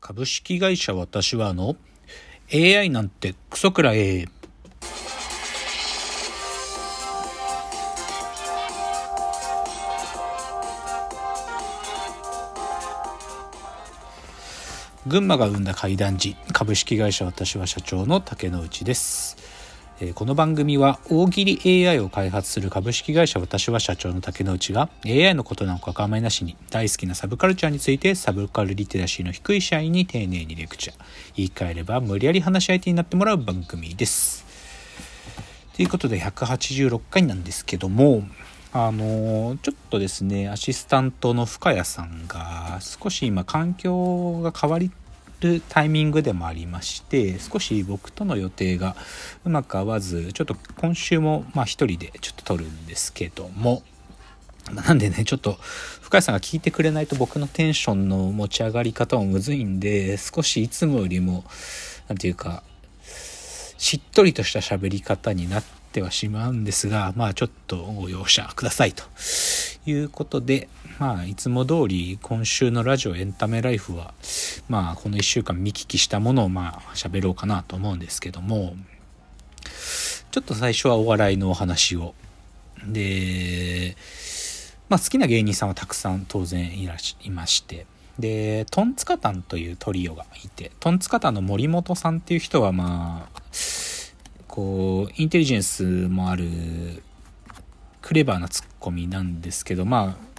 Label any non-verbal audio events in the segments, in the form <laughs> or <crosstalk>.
株式会社私はの AI なんてクソくらえ群馬が生んだ怪談時株式会社私は社長の竹之内です。この番組は大喜利 AI を開発する株式会社私は社長の竹之内が AI のことなんか構いなしに大好きなサブカルチャーについてサブカルリテラシーの低い社員に丁寧にレクチャー。言い換えれば無理やり話し相手になってもらう番組です。ということで186回なんですけどもあのちょっとですねアシスタントの深谷さんが少し今環境が変わりるタイミングでもありまして少し僕との予定がうまく合わずちょっと今週もまあ一人でちょっと撮るんですけどもなんでねちょっと深谷さんが聞いてくれないと僕のテンションの持ち上がり方もむずいんで少しいつもよりも何て言うかしっとりとした喋り方になってはしまうんですがまあちょっとご容赦くださいと。いうことでまあいつも通り今週のラジオエンタメライフはまあこの1週間見聞きしたものをまあ喋ろうかなと思うんですけどもちょっと最初はお笑いのお話を。でまあ好きな芸人さんはたくさん当然いらしいまして。でトンツカタンというトリオがいてトンツカタンの森本さんっていう人はまあこうインテリジェンスもあるクレバーなツッコミなんですけどまあ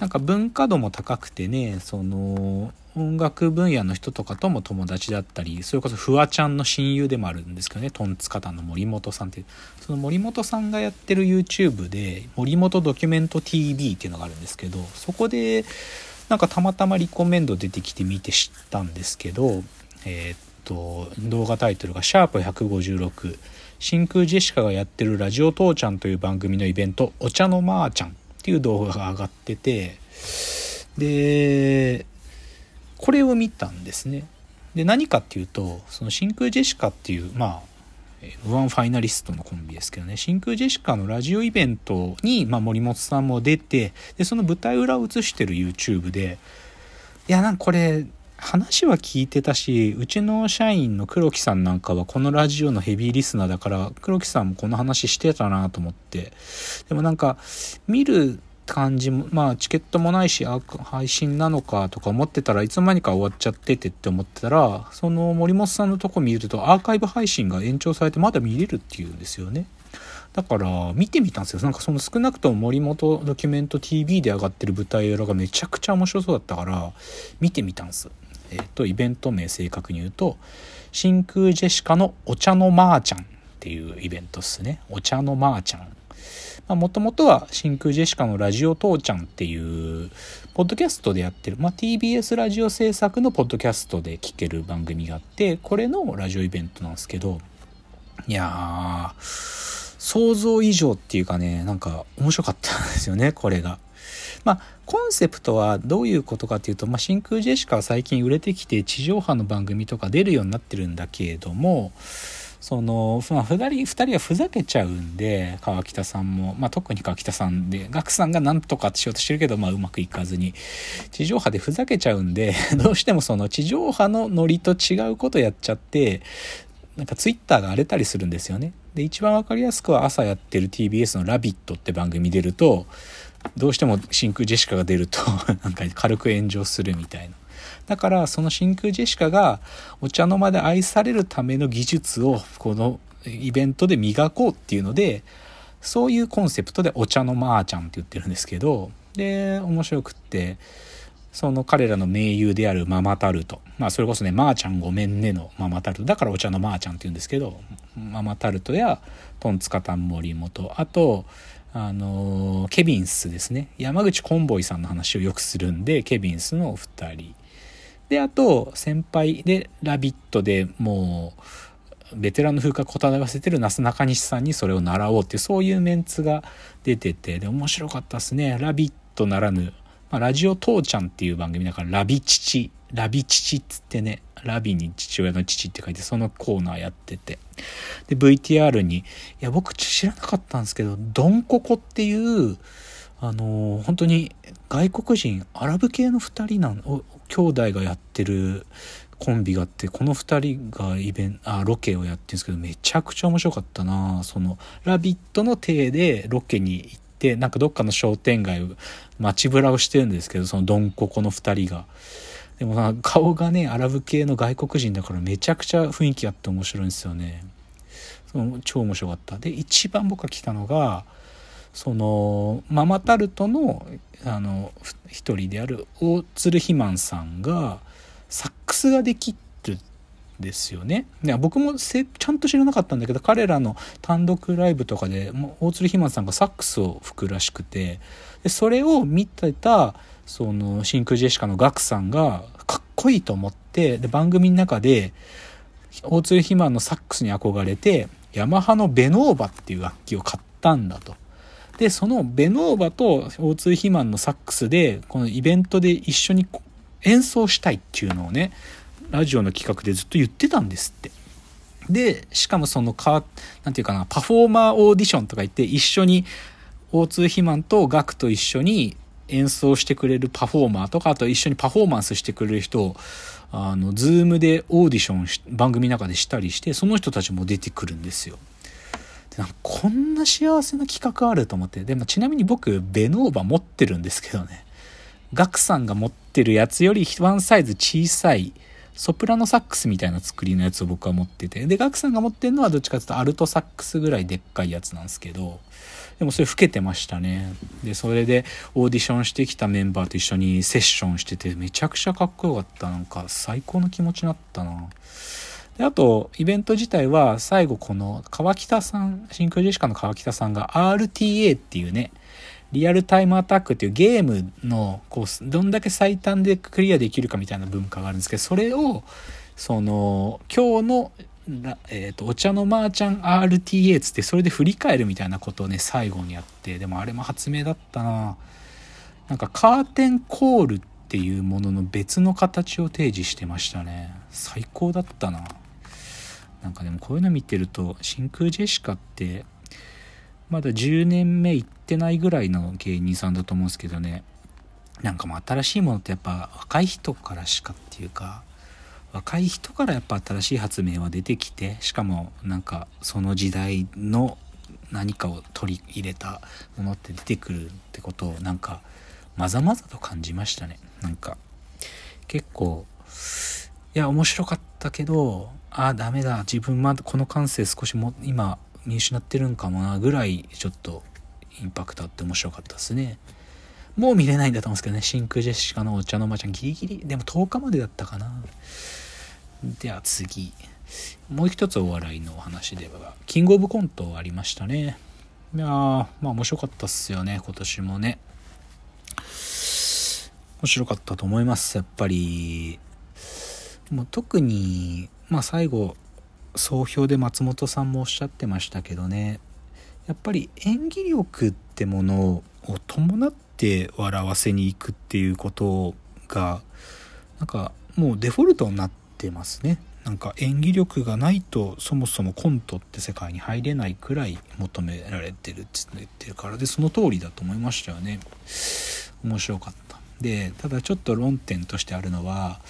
なんか文化度も高くてねその音楽分野の人とかとも友達だったりそれこそフワちゃんの親友でもあるんですけどねトンツカタンの森本さんっていう。その森本さんがやってる YouTube で森本ドキュメント TV っていうのがあるんですけどそこでなんかたまたまリコメンド出てきて見て知ったんですけどえー、っと動画タイトルが「シャープ #156」真空ジェシカがやってる「ラジオ父ちゃん」という番組のイベント「お茶のまーちゃん」っていう動画が上がっててでこれを見たんですね。で何かっていうとその真空ジェシカっていうまあ M1 ファイナリストのコンビですけどね。真空ジェシカのラジオイベントに、まあ、森本さんも出てでその舞台裏を映してる YouTube でいやなんかこれ話は聞いてたしうちの社員の黒木さんなんかはこのラジオのヘビーリスナーだから黒木さんもこの話してたなと思って。でもなんか見る感じもまあチケットもないし配信なのかとか思ってたらいつの間にか終わっちゃっててって思ってたらその森本さんのとこ見るとアーカイブ配信が延長されてまだ見れるっていうんですよね。だから見てみたんですよ。なんかその少なくとも森本ドキュメント TV で上がってる舞台裏がめちゃくちゃ面白そうだったから見てみたんです。えっ、とイベント名正確に言うと真空ジェシカのお茶のまーちゃんっていうイベントっすね。お茶のまーちゃん。もともとは真空ジェシカのラジオ父ちゃんっていうポッドキャストでやってる、まあ、TBS ラジオ制作のポッドキャストで聴ける番組があってこれのラジオイベントなんですけどいやー想像以上っていうかねなんか面白かったんですよねこれが。まあ、コンセプトはどういうことかっていうと、まあ、真空ジェシカは最近売れてきて地上波の番組とか出るようになってるんだけれどもその、まあ、2人 ,2 はふざけちゃうんで川北さんも、まあ、特に川北さんで岳さんが何とかしようとしてるけど、まあ、うまくいかずに地上波でふざけちゃうんで <laughs> どうしてもその地上波のノリと違うことやっちゃってなんかツイッターが荒れたりするんですよね。で一番分かりやすくは朝やってる TBS の「ラビット!」って番組出るとどうしても真空ジェシカが出ると <laughs> なんか軽く炎上するみたいな。だからその真空ジェシカがお茶の間で愛されるための技術をこのイベントで磨こうっていうのでそういうコンセプトでお茶のまーちゃんって言ってるんですけどで面白くってその彼らの盟友であるママタルト。まあそれこそね「まーちゃんごめんね」のママタルト。だからお茶のまーちゃんって言うんですけどママタルトやトンツカタン森本。あとあのケビンスですね山口コンボイさんの話をよくするんでケビンスのお二人であと先輩で「ラビット!」でもうベテランの風格を漂わせてるなすなかにしさんにそれを習おうっていうそういうメンツが出ててで面白かったですね「ラビット!」ならぬ、まあ、ラジオ父ちゃんっていう番組だから「ラビ父」ラビ父っつってねラビに父親の父って書いてそのコーナーやっててで VTR にいや僕知らなかったんですけどドンココっていうあの本当に外国人アラブ系の2人なん兄弟がやってるコンビがあってこの2人がイベンあロケをやってるんですけどめちゃくちゃ面白かったなその「ラビット!」の体でロケに行ってなんかどっかの商店街街ぶらをしてるんですけどそのドンココの2人が。でも顔がねアラブ系の外国人だからめちゃくちゃ雰囲気あって面白いんですよね。その超面白かった。で一番僕が来たのがそのママタルトのあの一人である大鶴ひまんさんがサックスができるんですよね。いや僕もちゃんと知らなかったんだけど彼らの単独ライブとかで大鶴ひまんさんがサックスを吹くらしくてでそれを見てたその真空ジェシカのガクさんがかっこいいと思ってで番組の中で大鶴ひまんのサックスに憧れてヤマハのベノーバっていう楽器を買ったんだと。でそのベノーバと大鶴ひまんのサックスでこのイベントで一緒に演奏したいっていうのをねラジオの企画でずっと言ってたんですって。でしかもそのかなんていうかなパフォーマーオーディションとか言って一緒に大津肥満とガクと一緒に演奏してくれるパフォーマーとかあと一緒にパフォーマンスしてくれる人をあのズームでオーディション番組の中でしたりしてその人たちも出てくるんですよ。でなんかこんな幸せな企画あると思って。でもちなみに僕ヴェノーヴァ持ってるんですけどね。ガクさんが持ってるやつよりワンサイズ小さいソプラノサックスみたいな作りのやつを僕は持ってて。でガクさんが持ってるのはどっちかっていうとアルトサックスぐらいでっかいやつなんですけど。でもそれ吹けてましたね。でそれでオーディションしてきたメンバーと一緒にセッションしててめちゃくちゃかっこよかった。なんか最高の気持ちになったな。であとイベント自体は最後この川北さん真空ジェシカの川北さんが RTA っていうねリアルタイムアタックっていうゲームのこうどんだけ最短でクリアできるかみたいな文化があるんですけどそれをその今日の、えーと、お茶のマーちゃん RTA つってそれで振り返るみたいなことをね最後にやってでもあれも発明だったな。なんかカーテンコールっていうものの別の形を提示してましたね。最高だったな。なんかでもこういうの見てると真空ジェシカってまだ10年目行ってないぐらいの芸人さんだと思うんですけどね。なんかもう新しいものってやっぱ若い人からしかっていうか若い人からやっぱ新しい発明は出てきてしかもなんかその時代の何かを取り入れたものって出てくるってことをなんかまざまざと感じましたねなんか結構いや面白かったけどああダメだ自分まだこの感性少しも今見失ってるんかもなぐらいちょっとインパクトあって面白かったですね。もう見れないんだと思うんですけどね、真空ジェシカのお茶の間ちゃんギリギリ、でも10日までだったかな。では次。もう一つお笑いのお話では、キングオブコントありましたね。いやまあ面白かったっすよね、今年もね。面白かったと思います、やっぱり。もう特に、まあ最後、総評で松本さんもおっしゃってましたけどねやっぱり演技力ってものを伴って笑わせに行くっていうことがなんかもうデフォルトになってますね。なんか演技力がないとそもそもコントって世界に入れないくらい求められてるって言ってるからでその通りだと思いましたよね。面白かった。でただちょっと論点としてあるのは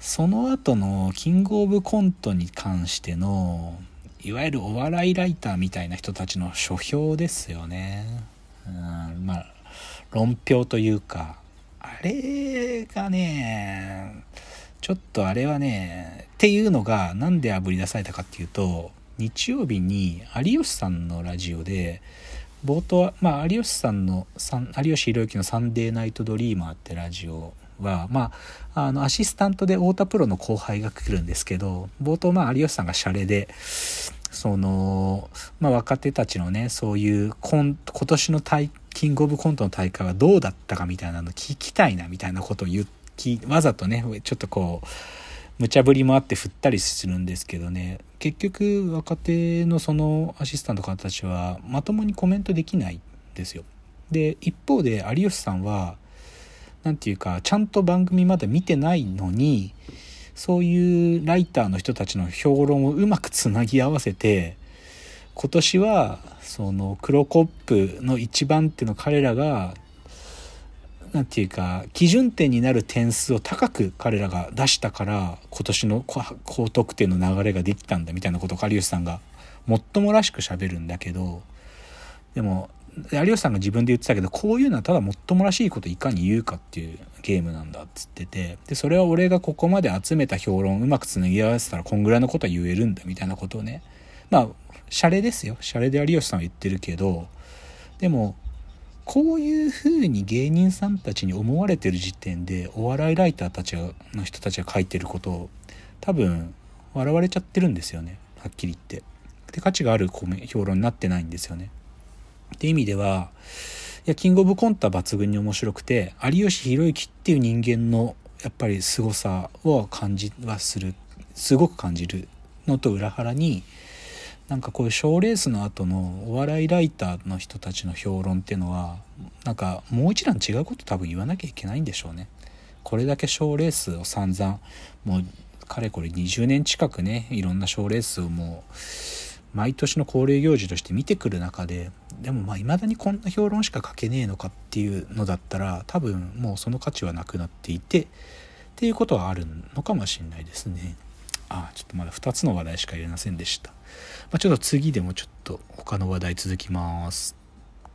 その後のキングオブコントに関してのいわゆるお笑いライターみたいな人たちの書評ですよね。うん。論評というかあれがねちょっとあれはねっていうのが何であぶり出されたかっていうと日曜日に有吉さんのラジオで冒頭は、まあ、有吉さんの有吉弘行の「サンデーナイトドリーマー」ってラジオは、まあ、あの、アシスタントで太田プロの後輩が来るんですけど、冒頭、まあ、有吉さんがシャレで、その、まあ、若手たちのね、そういう今、年のタイ、キングオブコントの大会はどうだったかみたいなの聞きたいな、みたいなことを言き、わざとね、ちょっとこう、無茶ぶりもあって振ったりするんですけどね。結局若手のそのアシスタント方たちはまともにコメントできないんですよ。で一方で有吉さんは何て言うかちゃんと番組まだ見てないのにそういうライターの人たちの評論をうまくつなぎ合わせて今年はその黒コップの一番手の彼らがなんていうか基準点になる点数を高く彼らが出したから今年の高得点の流れができたんだみたいなことを有吉さんがもっともらしく喋るんだけどでも有吉さんが自分で言ってたけどこういうのはただもっともらしいこといかに言うかっていうゲームなんだっつっててでそれは俺がここまで集めた評論うまくつなぎ合わせたらこんぐらいのことは言えるんだみたいなことをね。まあシャレですよシャレで有吉さんは言ってるけどでもこういう風に芸人さんたちに思われてる時点でお笑いライターたちの人たちが書いてることを多分笑われちゃってるんですよねはっきり言って。で価値がある評論になってないんですよね。って意味ではいやキングオブコントは抜群に面白くて有吉弘行っていう人間のやっぱり凄さを感じはするすごく感じるのと裏腹になんかこういう賞レースの後のお笑いライターの人たちの評論っていうのはなんかもう一段違うこと多分言わなきゃいけないんでしょうね。これだけ賞レースを散々もうかれこれ20年近くねいろんな賞レースをもう毎年の恒例行事として見てくる中ででもまあ未だにこんな評論しか書けねえのかっていうのだったら多分もうその価値はなくなっていてっていうことはあるのかもしれないですね。ああちょっとまだ2つの話題しか入れませんでした。まあ、ちょっと次でもちょっと他の話題続きます。